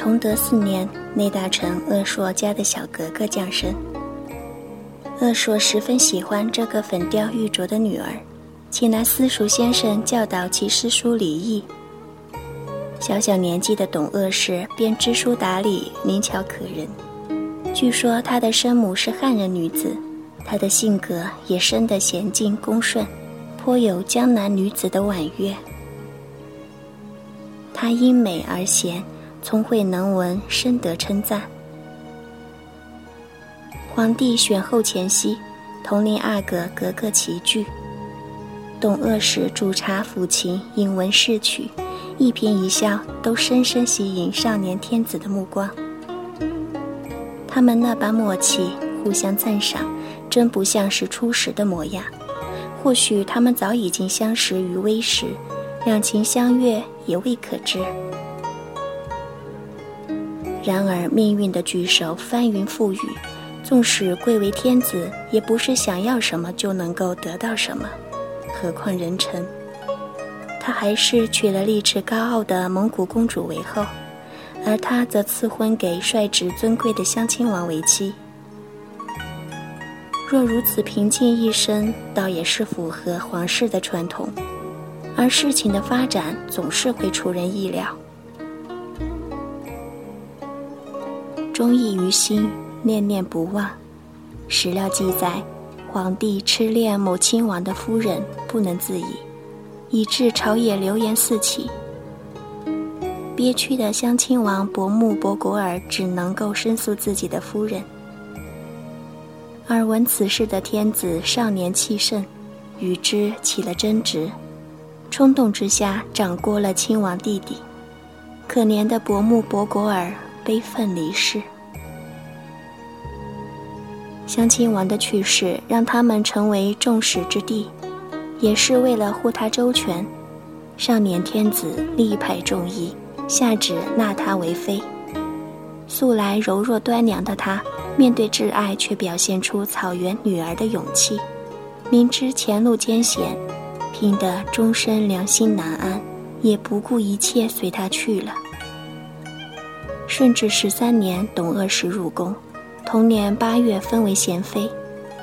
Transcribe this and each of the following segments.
崇德四年，内大臣鄂硕家的小格格降生。鄂硕十分喜欢这个粉雕玉琢的女儿，请来私塾先生教导其诗书礼义。小小年纪的董鄂氏便知书达理，灵巧可人。据说她的生母是汉人女子，她的性格也生得娴静恭顺，颇有江南女子的婉约。她因美而贤，聪慧能文，深得称赞。皇帝选后前夕，同龄阿哥格格齐聚。董鄂氏煮茶抚琴，引文试曲，一颦一笑都深深吸引少年天子的目光。他们那般默契，互相赞赏，真不像是初识的模样。或许他们早已经相识于微时，两情相悦也未可知。然而命运的巨手翻云覆雨。纵使贵为天子，也不是想要什么就能够得到什么，何况人臣。他还是娶了立志高傲的蒙古公主为后，而他则赐婚给率直尊贵的襄亲王为妻。若如此平静一生，倒也是符合皇室的传统。而事情的发展总是会出人意料。忠义于心。念念不忘。史料记载，皇帝痴恋某亲王的夫人，不能自已，以致朝野流言四起。憋屈的襄亲王伯木伯果尔只能够申诉自己的夫人。耳闻此事的天子少年气盛，与之起了争执，冲动之下掌掴了亲王弟弟。可怜的伯木伯果尔悲愤离世。襄亲王的去世让他们成为众矢之的，也是为了护他周全。少年天子力排众议，下旨纳他为妃。素来柔弱端娘的他，面对挚爱却表现出草原女儿的勇气。明知前路艰险，拼得终身良心难安，也不顾一切随他去了。顺治十三年，董鄂氏入宫。同年八月，封为贤妃，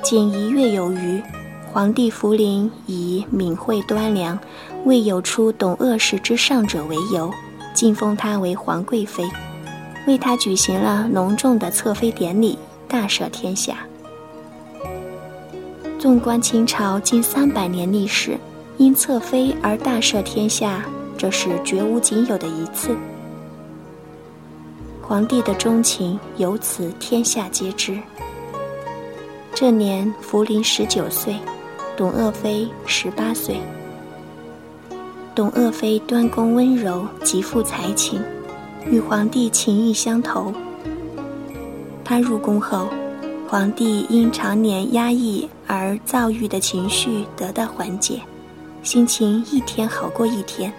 仅一月有余。皇帝福临以敏慧端良，未有出董鄂氏之上者为由，晋封她为皇贵妃，为她举行了隆重的册妃典礼，大赦天下。纵观清朝近三百年历史，因侧妃而大赦天下，这是绝无仅有的一次。皇帝的钟情由此天下皆知。这年福临十九岁，董鄂妃十八岁。董鄂妃端宫温柔，极富才情，与皇帝情意相投。她入宫后，皇帝因常年压抑而躁郁的情绪得到缓解，心情一天好过一天。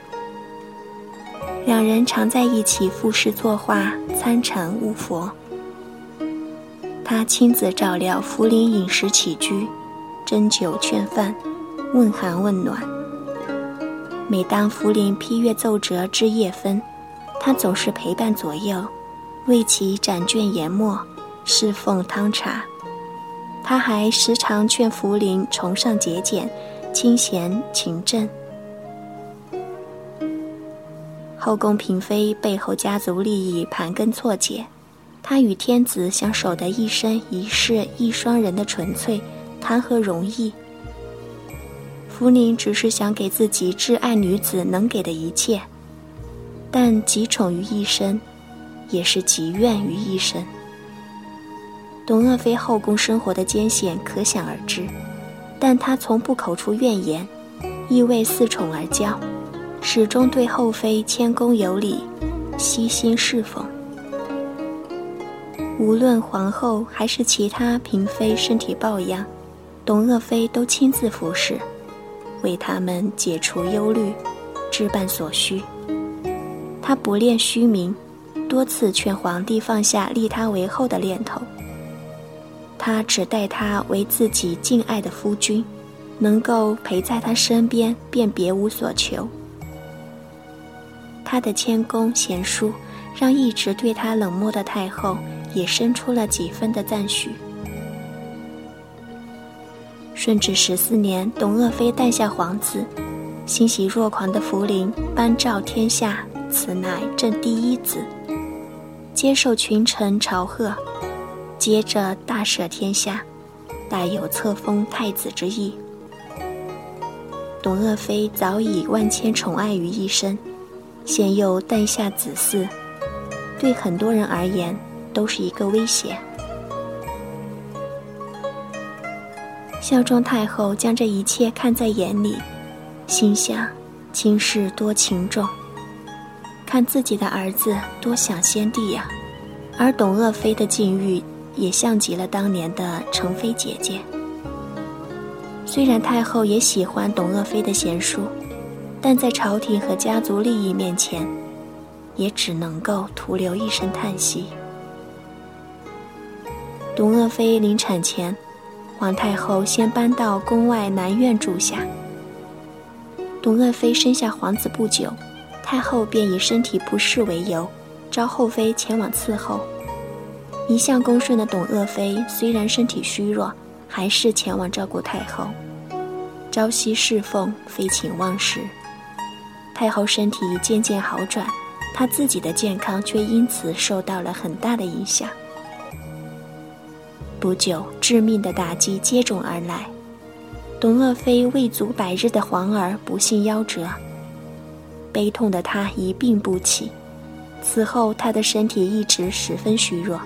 两人常在一起赋诗作画，参禅悟佛。他亲自照料福临饮食起居，斟酒劝饭，问寒问暖。每当福临批阅奏折至夜分，他总是陪伴左右，为其展卷研墨，侍奉汤茶。他还时常劝福临崇尚节俭，清闲勤政。后宫嫔妃背后家族利益盘根错节，她与天子想守得一生一世一双人的纯粹，谈何容易？福临只是想给自己挚爱女子能给的一切，但极宠于一身，也是极怨于一身。董鄂妃后宫生活的艰险可想而知，但她从不口出怨言，亦为恃宠而骄。始终对后妃谦恭有礼，悉心侍奉。无论皇后还是其他嫔妃身体抱恙，董鄂妃都亲自服侍，为他们解除忧虑，置办所需。她不恋虚名，多次劝皇帝放下立她为后的念头。她只待他为自己敬爱的夫君，能够陪在他身边，便别无所求。他的谦恭贤淑，让一直对他冷漠的太后也生出了几分的赞许。顺治十四年，董鄂妃诞下皇子，欣喜若狂的福临颁诏天下，此乃朕第一子，接受群臣朝贺，接着大赦天下，大有册封太子之意。董鄂妃早已万千宠爱于一身，现又诞下子嗣。对很多人而言，都是一个威胁。孝庄太后将这一切看在眼里，心想：亲事多情重，看自己的儿子多想先帝呀。而董鄂妃的境遇，也像极了当年的成妃姐姐。虽然太后也喜欢董鄂妃的贤淑，但在朝廷和家族利益面前。也只能够徒留一声叹息。董鄂妃临产前，皇太后先搬到宫外南院住下。董鄂妃生下皇子不久，太后便以身体不适为由，召后妃前往伺候。一向恭顺的董鄂妃虽然身体虚弱，还是前往照顾太后，朝夕侍奉，废寝忘食。太后身体渐渐好转。她自己的健康却因此受到了很大的影响。不久，致命的打击接踵而来，董鄂妃未足百日的皇儿不幸夭折。悲痛的她一病不起，此后她的身体一直十分虚弱。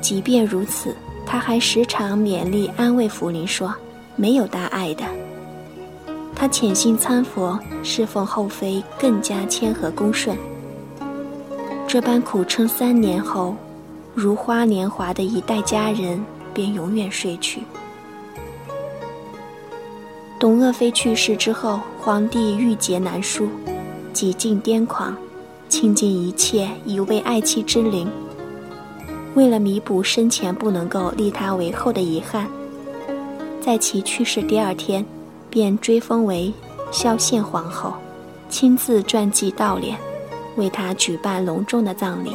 即便如此，她还时常勉励安慰福临说：“没有大碍的。”他潜心参佛，侍奉后妃更加谦和恭顺。这般苦撑三年后，如花年华的一代佳人便永远睡去。董鄂妃去世之后，皇帝郁结难舒，几近癫狂，倾尽一切以慰爱妻之灵。为了弥补生前不能够立她为后的遗憾，在其去世第二天。便追封为孝献皇后，亲自撰记悼殓，为她举办隆重的葬礼，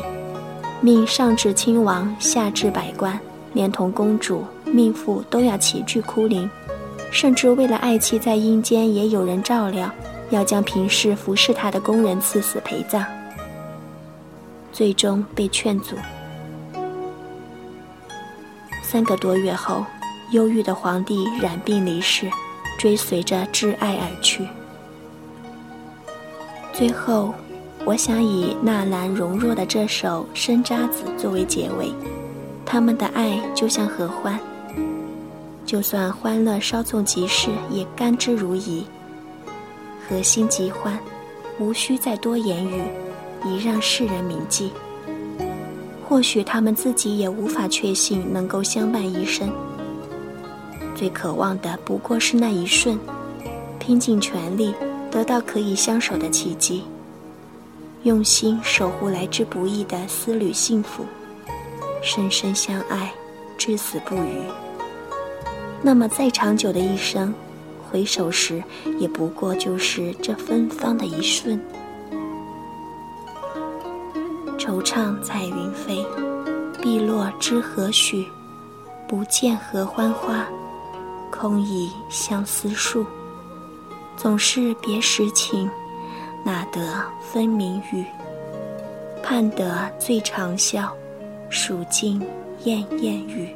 命上至亲王，下至百官，连同公主、命妇都要齐聚哭灵，甚至为了爱妻在阴间也有人照料，要将平时服侍她的宫人赐死陪葬，最终被劝阻。三个多月后，忧郁的皇帝染病离世。追随着挚爱而去。最后，我想以纳兰容若的这首《生渣子》作为结尾。他们的爱就像合欢，就算欢乐稍纵即逝，也甘之如饴。合心即欢，无需再多言语，以让世人铭记。或许他们自己也无法确信能够相伴一生。最渴望的不过是那一瞬，拼尽全力得到可以相守的契机，用心守护来之不易的丝缕幸福，深深相爱，至死不渝。那么再长久的一生，回首时也不过就是这芬芳的一瞬。惆怅彩云飞，碧落知何许？不见合欢花。空倚相思树，总是别时情，哪得分明语？盼得最长啸，数尽燕燕语。